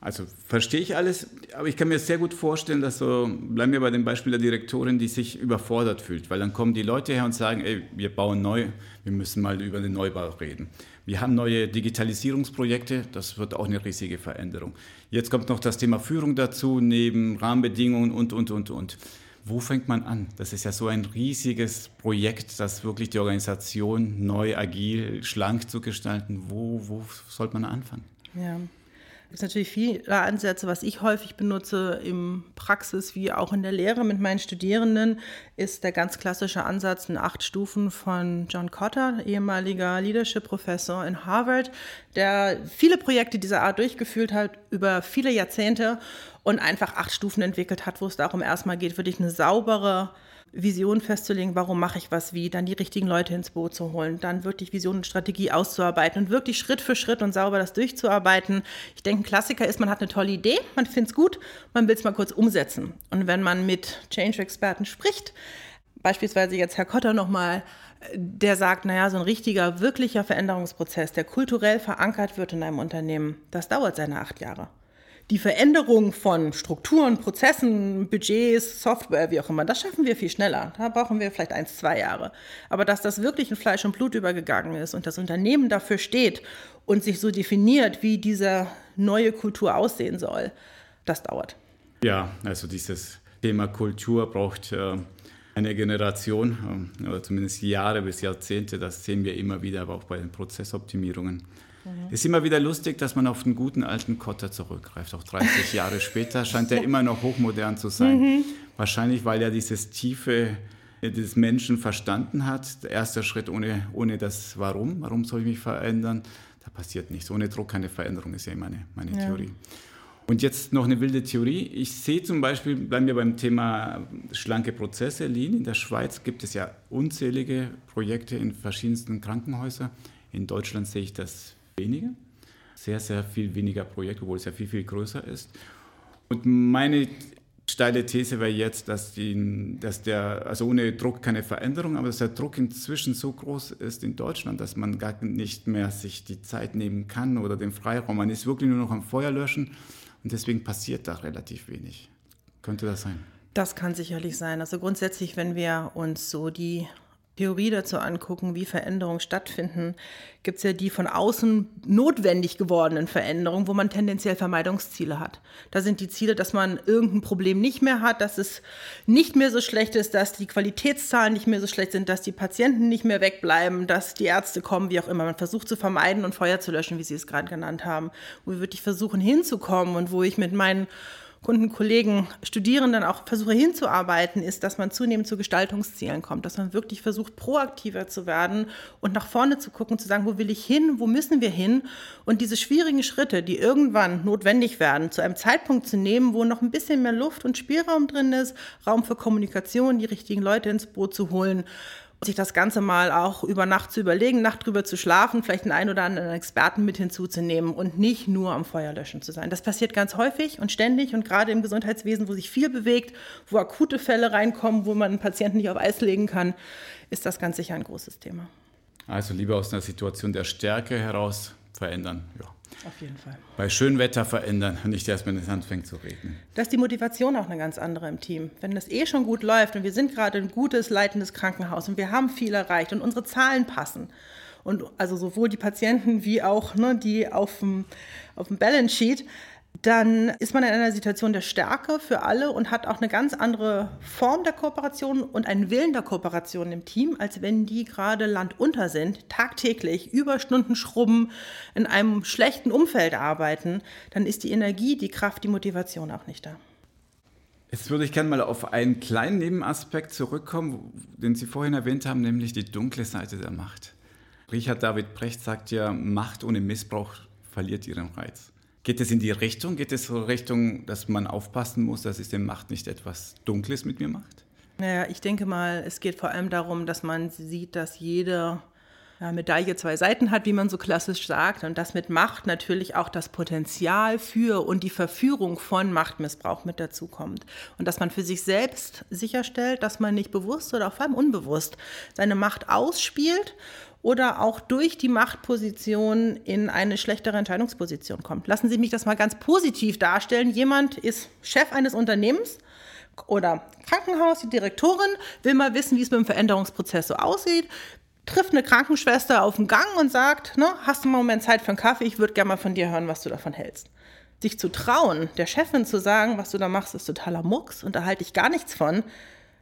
Also verstehe ich alles, aber ich kann mir sehr gut vorstellen, dass so, bleiben wir bei dem Beispiel der Direktorin, die sich überfordert fühlt, weil dann kommen die Leute her und sagen, ey, wir bauen neu, wir müssen mal über den Neubau reden. Wir haben neue Digitalisierungsprojekte, das wird auch eine riesige Veränderung. Jetzt kommt noch das Thema Führung dazu, neben Rahmenbedingungen und, und, und, und. Wo fängt man an? Das ist ja so ein riesiges Projekt, das wirklich die Organisation neu, agil, schlank zu gestalten. Wo, wo sollte man anfangen? Ja, es gibt natürlich viele Ansätze, was ich häufig benutze im Praxis wie auch in der Lehre mit meinen Studierenden, ist der ganz klassische Ansatz in acht Stufen von John Cotter, ehemaliger Leadership-Professor in Harvard, der viele Projekte dieser Art durchgeführt hat über viele Jahrzehnte und einfach acht Stufen entwickelt hat, wo es darum erstmal geht, wirklich eine saubere Vision festzulegen, warum mache ich was wie, dann die richtigen Leute ins Boot zu holen, dann wirklich Vision und Strategie auszuarbeiten und wirklich Schritt für Schritt und sauber das durchzuarbeiten. Ich denke, ein Klassiker ist, man hat eine tolle Idee, man findet es gut, man will es mal kurz umsetzen. Und wenn man mit Change-Experten spricht, beispielsweise jetzt Herr Kotter nochmal, der sagt, naja, so ein richtiger, wirklicher Veränderungsprozess, der kulturell verankert wird in einem Unternehmen, das dauert seine acht Jahre die Veränderung von Strukturen, Prozessen, Budgets, Software, wie auch immer, das schaffen wir viel schneller. Da brauchen wir vielleicht eins, zwei Jahre. Aber dass das wirklich in Fleisch und Blut übergegangen ist und das Unternehmen dafür steht und sich so definiert, wie diese neue Kultur aussehen soll, das dauert. Ja, also dieses Thema Kultur braucht äh, eine Generation, äh, oder zumindest Jahre bis Jahrzehnte. Das sehen wir immer wieder, aber auch bei den Prozessoptimierungen. Mhm. Ist immer wieder lustig, dass man auf den guten alten Kotter zurückgreift. Auch 30 Jahre später scheint er immer noch hochmodern zu sein. Mhm. Wahrscheinlich, weil er dieses tiefe des Menschen verstanden hat. Der erste Schritt ohne, ohne das Warum. Warum soll ich mich verändern? Da passiert nichts. Ohne Druck keine Veränderung, ist ja meine, meine ja. Theorie. Und jetzt noch eine wilde Theorie. Ich sehe zum Beispiel, bleiben wir beim Thema schlanke Prozesse, Lean. In der Schweiz gibt es ja unzählige Projekte in verschiedensten Krankenhäusern. In Deutschland sehe ich das weniger. Sehr, sehr viel weniger Projekte, obwohl es ja viel, viel größer ist. Und meine steile These wäre jetzt, dass, die, dass der, also ohne Druck keine Veränderung, aber dass der Druck inzwischen so groß ist in Deutschland, dass man gar nicht mehr sich die Zeit nehmen kann oder den Freiraum. Man ist wirklich nur noch am Feuer löschen und deswegen passiert da relativ wenig. Könnte das sein? Das kann sicherlich sein. Also grundsätzlich, wenn wir uns so die Theorie dazu angucken, wie Veränderungen stattfinden, gibt es ja die von außen notwendig gewordenen Veränderungen, wo man tendenziell Vermeidungsziele hat. Da sind die Ziele, dass man irgendein Problem nicht mehr hat, dass es nicht mehr so schlecht ist, dass die Qualitätszahlen nicht mehr so schlecht sind, dass die Patienten nicht mehr wegbleiben, dass die Ärzte kommen, wie auch immer. Man versucht zu vermeiden und Feuer zu löschen, wie Sie es gerade genannt haben. Wo wir wirklich versuchen hinzukommen und wo ich mit meinen Kunden, Kollegen, Studierenden auch versuche hinzuarbeiten, ist, dass man zunehmend zu Gestaltungszielen kommt, dass man wirklich versucht, proaktiver zu werden und nach vorne zu gucken, zu sagen, wo will ich hin, wo müssen wir hin? Und diese schwierigen Schritte, die irgendwann notwendig werden, zu einem Zeitpunkt zu nehmen, wo noch ein bisschen mehr Luft und Spielraum drin ist, Raum für Kommunikation, die richtigen Leute ins Boot zu holen sich das Ganze mal auch über Nacht zu überlegen, Nacht drüber zu schlafen, vielleicht einen ein oder anderen Experten mit hinzuzunehmen und nicht nur am Feuerlöschen zu sein. Das passiert ganz häufig und ständig und gerade im Gesundheitswesen, wo sich viel bewegt, wo akute Fälle reinkommen, wo man einen Patienten nicht auf Eis legen kann, ist das ganz sicher ein großes Thema. Also lieber aus einer Situation der Stärke heraus verändern. Ja. Auf jeden Fall. Bei schönem Wetter verändern und nicht erst, wenn es anfängt zu regnen. Da ist die Motivation auch eine ganz andere im Team. Wenn das eh schon gut läuft und wir sind gerade ein gutes, leitendes Krankenhaus und wir haben viel erreicht und unsere Zahlen passen. Und also sowohl die Patienten wie auch ne, die auf dem, auf dem Balance Sheet, dann ist man in einer Situation der Stärke für alle und hat auch eine ganz andere Form der Kooperation und einen Willen der Kooperation im Team, als wenn die gerade landunter sind, tagtäglich Überstunden schrubben, in einem schlechten Umfeld arbeiten. Dann ist die Energie, die Kraft, die Motivation auch nicht da. Jetzt würde ich gerne mal auf einen kleinen Nebenaspekt zurückkommen, den Sie vorhin erwähnt haben, nämlich die dunkle Seite der Macht. Richard David Brecht sagt ja, Macht ohne Missbrauch verliert ihren Reiz. Geht es in die Richtung? Geht es so Richtung, dass man aufpassen muss, dass System Macht nicht etwas Dunkles mit mir macht? Naja, ich denke mal, es geht vor allem darum, dass man sieht, dass jede ja, Medaille zwei Seiten hat, wie man so klassisch sagt, und das mit Macht natürlich auch das Potenzial für und die Verführung von Machtmissbrauch mit dazu kommt. Und dass man für sich selbst sicherstellt, dass man nicht bewusst oder vor allem unbewusst seine Macht ausspielt oder auch durch die Machtposition in eine schlechtere Entscheidungsposition kommt. Lassen Sie mich das mal ganz positiv darstellen. Jemand ist Chef eines Unternehmens oder Krankenhaus, die Direktorin will mal wissen, wie es mit dem Veränderungsprozess so aussieht, trifft eine Krankenschwester auf dem Gang und sagt, ne, hast du mal einen Moment Zeit für einen Kaffee, ich würde gerne mal von dir hören, was du davon hältst. Sich zu trauen, der Chefin zu sagen, was du da machst, ist totaler Mucks und da halte ich gar nichts von,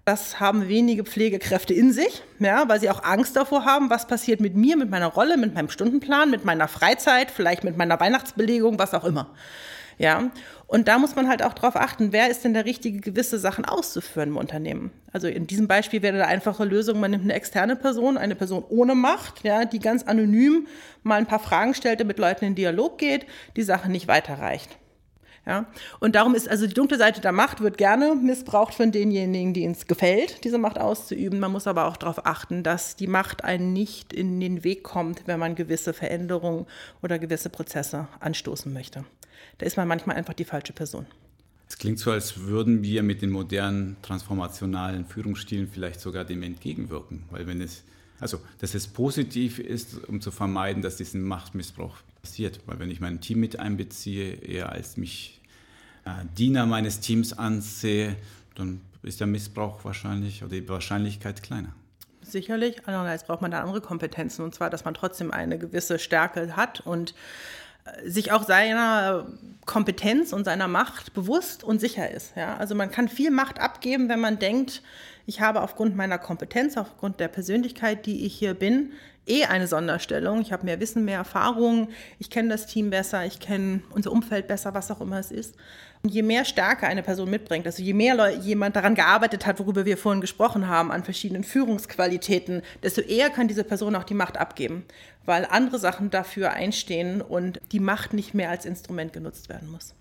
das haben wenige Pflegekräfte in sich, ja, weil sie auch Angst davor haben, was passiert mit mir, mit meiner Rolle, mit meinem Stundenplan, mit meiner Freizeit, vielleicht mit meiner Weihnachtsbelegung, was auch immer. Ja, und da muss man halt auch darauf achten, wer ist denn der Richtige, gewisse Sachen auszuführen im Unternehmen. Also in diesem Beispiel wäre eine einfache Lösung, man nimmt eine externe Person, eine Person ohne Macht, ja, die ganz anonym mal ein paar Fragen stellt, mit Leuten in Dialog geht, die Sache nicht weiterreicht. Ja? Und darum ist also die dunkle Seite der Macht wird gerne missbraucht von denjenigen, die es gefällt, diese Macht auszuüben. Man muss aber auch darauf achten, dass die Macht einen nicht in den Weg kommt, wenn man gewisse Veränderungen oder gewisse Prozesse anstoßen möchte da ist man manchmal einfach die falsche Person. Es klingt so, als würden wir mit den modernen transformationalen Führungsstilen vielleicht sogar dem entgegenwirken. Weil wenn es, also dass es positiv ist, um zu vermeiden, dass diesen Machtmissbrauch passiert. Weil wenn ich mein Team mit einbeziehe, eher als mich äh, Diener meines Teams ansehe, dann ist der Missbrauch wahrscheinlich oder die Wahrscheinlichkeit kleiner. Sicherlich, andererseits braucht man da andere Kompetenzen und zwar, dass man trotzdem eine gewisse Stärke hat und sich auch seiner Kompetenz und seiner Macht bewusst und sicher ist. Ja? Also man kann viel Macht abgeben, wenn man denkt, ich habe aufgrund meiner Kompetenz, aufgrund der Persönlichkeit, die ich hier bin, eh eine Sonderstellung. Ich habe mehr Wissen, mehr Erfahrung, ich kenne das Team besser, ich kenne unser Umfeld besser, was auch immer es ist. Je mehr Stärke eine Person mitbringt, also je mehr jemand daran gearbeitet hat, worüber wir vorhin gesprochen haben, an verschiedenen Führungsqualitäten, desto eher kann diese Person auch die Macht abgeben, weil andere Sachen dafür einstehen und die Macht nicht mehr als Instrument genutzt werden muss.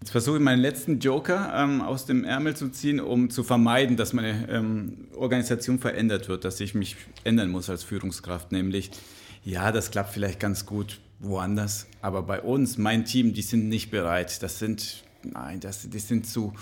Jetzt versuche ich meinen letzten Joker ähm, aus dem Ärmel zu ziehen, um zu vermeiden, dass meine ähm, Organisation verändert wird, dass ich mich ändern muss als Führungskraft. Nämlich, ja, das klappt vielleicht ganz gut woanders, aber bei uns, mein Team, die sind nicht bereit. Das sind, nein, das, die sind zu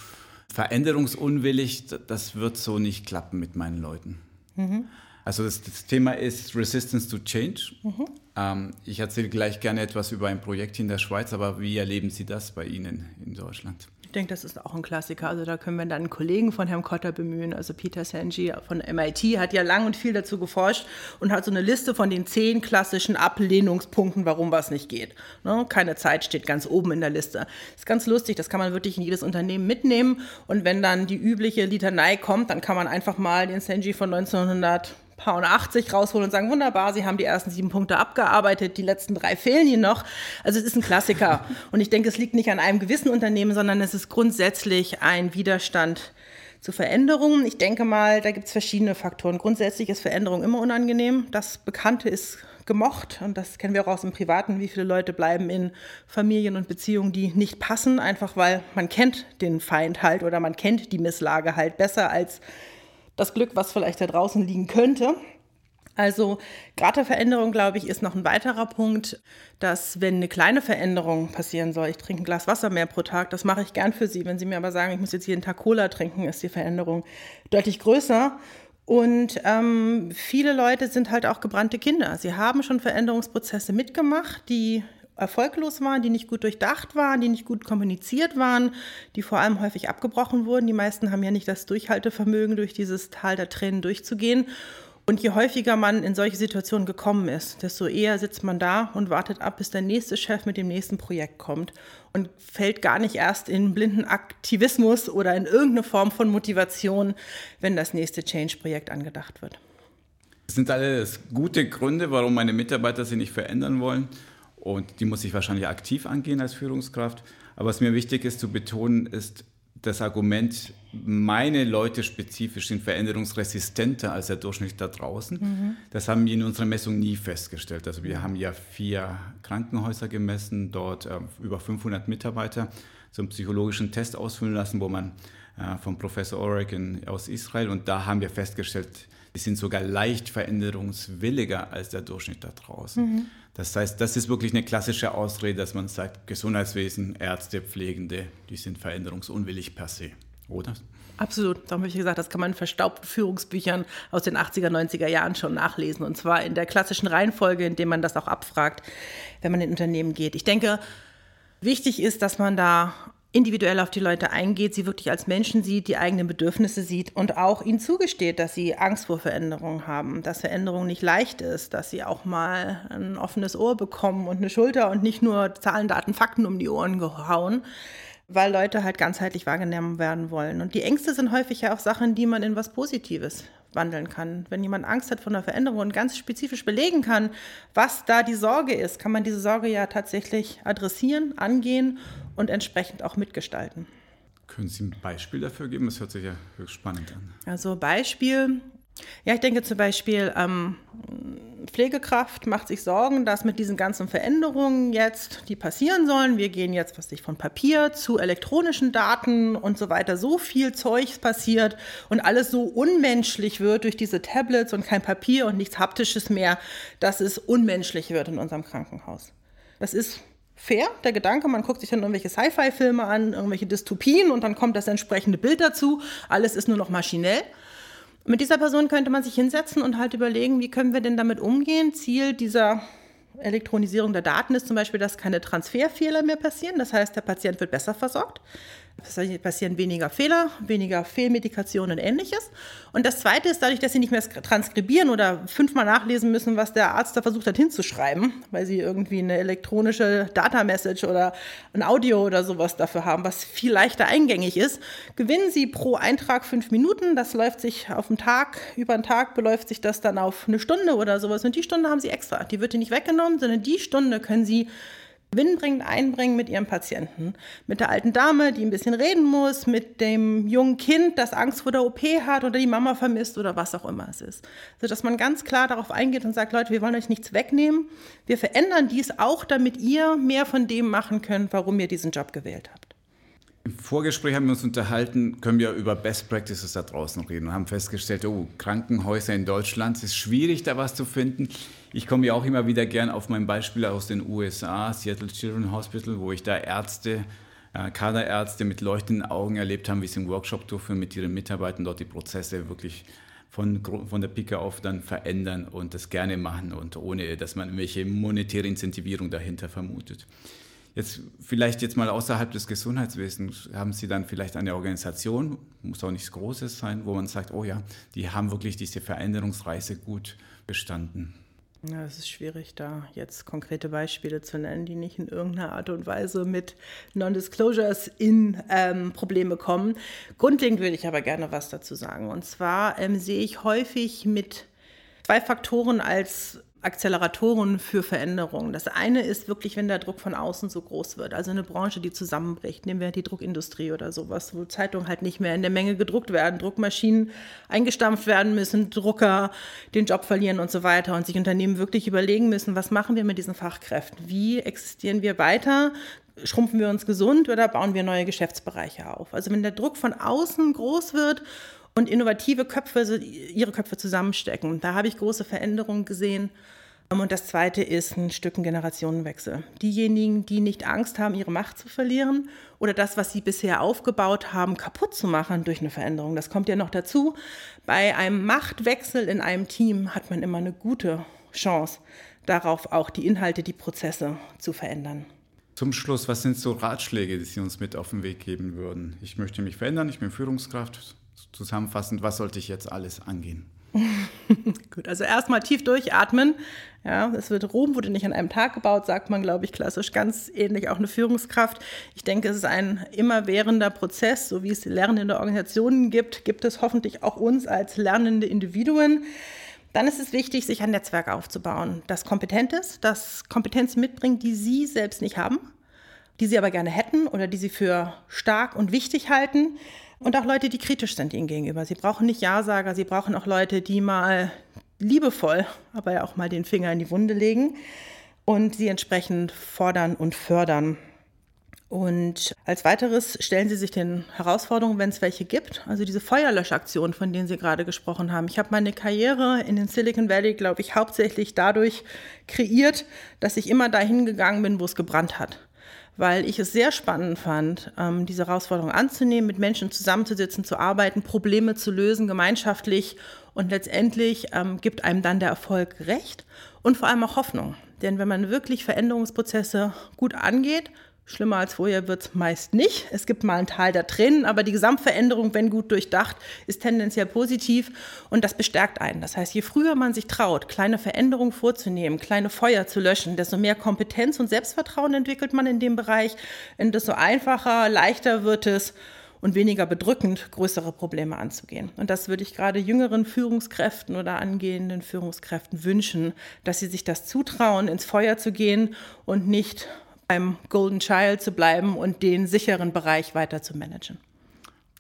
veränderungsunwillig. Das wird so nicht klappen mit meinen Leuten. Mhm. Also das, das, Thema ist Resistance to Change. Mhm. Ähm, ich erzähle gleich gerne etwas über ein Projekt in der Schweiz, aber wie erleben Sie das bei Ihnen in Deutschland? Ich denke, das ist auch ein Klassiker. Also da können wir dann einen Kollegen von Herrn Kotter bemühen. Also Peter Senji von MIT hat ja lang und viel dazu geforscht und hat so eine Liste von den zehn klassischen Ablehnungspunkten, warum was nicht geht. Ne? Keine Zeit steht ganz oben in der Liste. Ist ganz lustig, das kann man wirklich in jedes Unternehmen mitnehmen. Und wenn dann die übliche Litanei kommt, dann kann man einfach mal den Senji von 1900 paar und 80 rausholen und sagen, wunderbar, Sie haben die ersten sieben Punkte abgearbeitet, die letzten drei fehlen Ihnen noch. Also es ist ein Klassiker. Und ich denke, es liegt nicht an einem gewissen Unternehmen, sondern es ist grundsätzlich ein Widerstand zu Veränderungen. Ich denke mal, da gibt es verschiedene Faktoren. Grundsätzlich ist Veränderung immer unangenehm. Das Bekannte ist gemocht und das kennen wir auch aus dem Privaten. Wie viele Leute bleiben in Familien und Beziehungen, die nicht passen, einfach weil man kennt den Feind halt oder man kennt die Misslage halt besser als das Glück, was vielleicht da draußen liegen könnte. Also Veränderung, glaube ich, ist noch ein weiterer Punkt, dass wenn eine kleine Veränderung passieren soll, ich trinke ein Glas Wasser mehr pro Tag, das mache ich gern für Sie. Wenn Sie mir aber sagen, ich muss jetzt jeden Tag Cola trinken, ist die Veränderung deutlich größer. Und ähm, viele Leute sind halt auch gebrannte Kinder. Sie haben schon Veränderungsprozesse mitgemacht, die erfolglos waren, die nicht gut durchdacht waren, die nicht gut kommuniziert waren, die vor allem häufig abgebrochen wurden. Die meisten haben ja nicht das Durchhaltevermögen, durch dieses Tal der Tränen durchzugehen. Und je häufiger man in solche Situationen gekommen ist, desto eher sitzt man da und wartet ab, bis der nächste Chef mit dem nächsten Projekt kommt und fällt gar nicht erst in blinden Aktivismus oder in irgendeine Form von Motivation, wenn das nächste Change-Projekt angedacht wird. Das sind alles gute Gründe, warum meine Mitarbeiter sich nicht verändern wollen. Und die muss ich wahrscheinlich aktiv angehen als Führungskraft. Aber was mir wichtig ist zu betonen, ist das Argument, meine Leute spezifisch sind veränderungsresistenter als der Durchschnitt da draußen. Mhm. Das haben wir in unserer Messung nie festgestellt. Also wir haben ja vier Krankenhäuser gemessen, dort äh, über 500 Mitarbeiter zum psychologischen Test ausfüllen lassen, wo man äh, vom Professor Oregon aus Israel und da haben wir festgestellt, Die sind sogar leicht veränderungswilliger als der Durchschnitt da draußen. Mhm. Das heißt, das ist wirklich eine klassische Ausrede, dass man sagt, Gesundheitswesen, Ärzte, Pflegende, die sind veränderungsunwillig per se, oder? Absolut. Darum habe ich gesagt, das kann man in verstaubten Führungsbüchern aus den 80er, 90er Jahren schon nachlesen. Und zwar in der klassischen Reihenfolge, in der man das auch abfragt, wenn man in Unternehmen geht. Ich denke, wichtig ist, dass man da individuell auf die Leute eingeht, sie wirklich als Menschen sieht, die eigenen Bedürfnisse sieht und auch ihnen zugesteht, dass sie Angst vor Veränderungen haben, dass Veränderung nicht leicht ist, dass sie auch mal ein offenes Ohr bekommen und eine Schulter und nicht nur Zahlen, Daten, Fakten um die Ohren gehauen, weil Leute halt ganzheitlich wahrgenommen werden wollen. Und die Ängste sind häufig ja auch Sachen, die man in was Positives wandeln kann. Wenn jemand Angst hat vor einer Veränderung und ganz spezifisch belegen kann, was da die Sorge ist, kann man diese Sorge ja tatsächlich adressieren, angehen und entsprechend auch mitgestalten. Können Sie ein Beispiel dafür geben? Das hört sich ja höchst spannend an. Also Beispiel, ja, ich denke zum Beispiel, ähm, Pflegekraft macht sich Sorgen, dass mit diesen ganzen Veränderungen jetzt, die passieren sollen, wir gehen jetzt, was sich von Papier zu elektronischen Daten und so weiter, so viel Zeug passiert und alles so unmenschlich wird durch diese Tablets und kein Papier und nichts Haptisches mehr, dass es unmenschlich wird in unserem Krankenhaus. Das ist fair, der Gedanke. Man guckt sich dann irgendwelche Sci-Fi-Filme an, irgendwelche Dystopien und dann kommt das entsprechende Bild dazu. Alles ist nur noch maschinell. Mit dieser Person könnte man sich hinsetzen und halt überlegen, wie können wir denn damit umgehen. Ziel dieser Elektronisierung der Daten ist zum Beispiel, dass keine Transferfehler mehr passieren. Das heißt, der Patient wird besser versorgt. Passieren weniger Fehler, weniger Fehlmedikation und ähnliches. Und das Zweite ist dadurch, dass sie nicht mehr transkribieren oder fünfmal nachlesen müssen, was der Arzt da versucht hat hinzuschreiben, weil sie irgendwie eine elektronische Data-Message oder ein Audio oder sowas dafür haben, was viel leichter eingängig ist, gewinnen sie pro Eintrag fünf Minuten. Das läuft sich auf den Tag, über den Tag beläuft sich das dann auf eine Stunde oder sowas. Und die Stunde haben sie extra. Die wird ihnen nicht weggenommen, sondern die Stunde können sie gewinnbringend einbringen mit ihrem Patienten. Mit der alten Dame, die ein bisschen reden muss, mit dem jungen Kind, das Angst vor der OP hat oder die Mama vermisst oder was auch immer es ist. Sodass man ganz klar darauf eingeht und sagt, Leute, wir wollen euch nichts wegnehmen. Wir verändern dies auch, damit ihr mehr von dem machen könnt, warum ihr diesen Job gewählt habt. Im Vorgespräch haben wir uns unterhalten, können wir über Best Practices da draußen reden und haben festgestellt, oh, Krankenhäuser in Deutschland, es ist schwierig, da was zu finden. Ich komme ja auch immer wieder gern auf mein Beispiel aus den USA, Seattle Children's Hospital, wo ich da Ärzte, äh, Kaderärzte mit leuchtenden Augen erlebt haben, wie sie einen Workshop durchführen mit ihren Mitarbeitern, dort die Prozesse wirklich von, von der Pike auf dann verändern und das gerne machen und ohne, dass man irgendwelche monetäre Incentivierung dahinter vermutet. Jetzt vielleicht jetzt mal außerhalb des Gesundheitswesens haben Sie dann vielleicht eine Organisation, muss auch nichts Großes sein, wo man sagt, oh ja, die haben wirklich diese Veränderungsreise gut bestanden. Ja, es ist schwierig, da jetzt konkrete Beispiele zu nennen, die nicht in irgendeiner Art und Weise mit Non-Disclosures in ähm, Probleme kommen. Grundlegend würde ich aber gerne was dazu sagen. Und zwar ähm, sehe ich häufig mit zwei Faktoren als Acceleratoren für Veränderungen. Das eine ist wirklich, wenn der Druck von außen so groß wird, also eine Branche, die zusammenbricht. Nehmen wir die Druckindustrie oder sowas, wo Zeitungen halt nicht mehr in der Menge gedruckt werden, Druckmaschinen eingestampft werden müssen, Drucker den Job verlieren und so weiter und sich Unternehmen wirklich überlegen müssen, was machen wir mit diesen Fachkräften? Wie existieren wir weiter? Schrumpfen wir uns gesund oder bauen wir neue Geschäftsbereiche auf? Also wenn der Druck von außen groß wird und innovative Köpfe ihre Köpfe zusammenstecken. Da habe ich große Veränderungen gesehen. Und das Zweite ist ein Stück ein Generationenwechsel. Diejenigen, die nicht Angst haben, ihre Macht zu verlieren oder das, was sie bisher aufgebaut haben, kaputt zu machen durch eine Veränderung. Das kommt ja noch dazu. Bei einem Machtwechsel in einem Team hat man immer eine gute Chance, darauf auch die Inhalte, die Prozesse zu verändern. Zum Schluss, was sind so Ratschläge, die Sie uns mit auf den Weg geben würden? Ich möchte mich verändern, ich bin Führungskraft zusammenfassend, was sollte ich jetzt alles angehen? Gut, also erstmal tief durchatmen. Ja, es wird Rom wurde nicht an einem Tag gebaut, sagt man, glaube ich, klassisch ganz ähnlich auch eine Führungskraft. Ich denke, es ist ein immerwährender Prozess, so wie es lernende Organisationen gibt, gibt es hoffentlich auch uns als lernende Individuen. Dann ist es wichtig, sich ein Netzwerk aufzubauen, das kompetent ist, das Kompetenzen mitbringt, die Sie selbst nicht haben, die Sie aber gerne hätten oder die Sie für stark und wichtig halten und auch Leute, die kritisch sind ihnen gegenüber. Sie brauchen nicht Ja-Sager, sie brauchen auch Leute, die mal liebevoll, aber ja auch mal den Finger in die Wunde legen und sie entsprechend fordern und fördern. Und als weiteres stellen Sie sich den Herausforderungen, wenn es welche gibt, also diese Feuerlöschaktion, von denen Sie gerade gesprochen haben. Ich habe meine Karriere in den Silicon Valley, glaube ich, hauptsächlich dadurch kreiert, dass ich immer dahin gegangen bin, wo es gebrannt hat weil ich es sehr spannend fand, ähm, diese Herausforderung anzunehmen, mit Menschen zusammenzusitzen, zu arbeiten, Probleme zu lösen, gemeinschaftlich. Und letztendlich ähm, gibt einem dann der Erfolg recht und vor allem auch Hoffnung. Denn wenn man wirklich Veränderungsprozesse gut angeht, Schlimmer als vorher wird es meist nicht. Es gibt mal einen Teil da drin, aber die Gesamtveränderung, wenn gut durchdacht, ist tendenziell positiv und das bestärkt einen. Das heißt, je früher man sich traut, kleine Veränderungen vorzunehmen, kleine Feuer zu löschen, desto mehr Kompetenz und Selbstvertrauen entwickelt man in dem Bereich, desto einfacher, leichter wird es und weniger bedrückend, größere Probleme anzugehen. Und das würde ich gerade jüngeren Führungskräften oder angehenden Führungskräften wünschen, dass sie sich das zutrauen, ins Feuer zu gehen und nicht beim Golden Child zu bleiben und den sicheren Bereich weiter zu managen.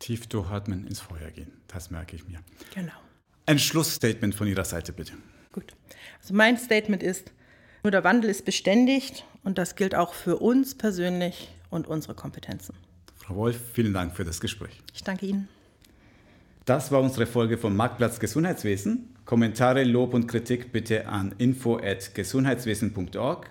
Tief durchatmen, ins Feuer gehen. Das merke ich mir. Genau. Ein Schlussstatement von Ihrer Seite, bitte. Gut. Also mein Statement ist, nur der Wandel ist beständig und das gilt auch für uns persönlich und unsere Kompetenzen. Frau Wolf, vielen Dank für das Gespräch. Ich danke Ihnen. Das war unsere Folge vom Marktplatz Gesundheitswesen. Kommentare, Lob und Kritik bitte an info@gesundheitswesen.org.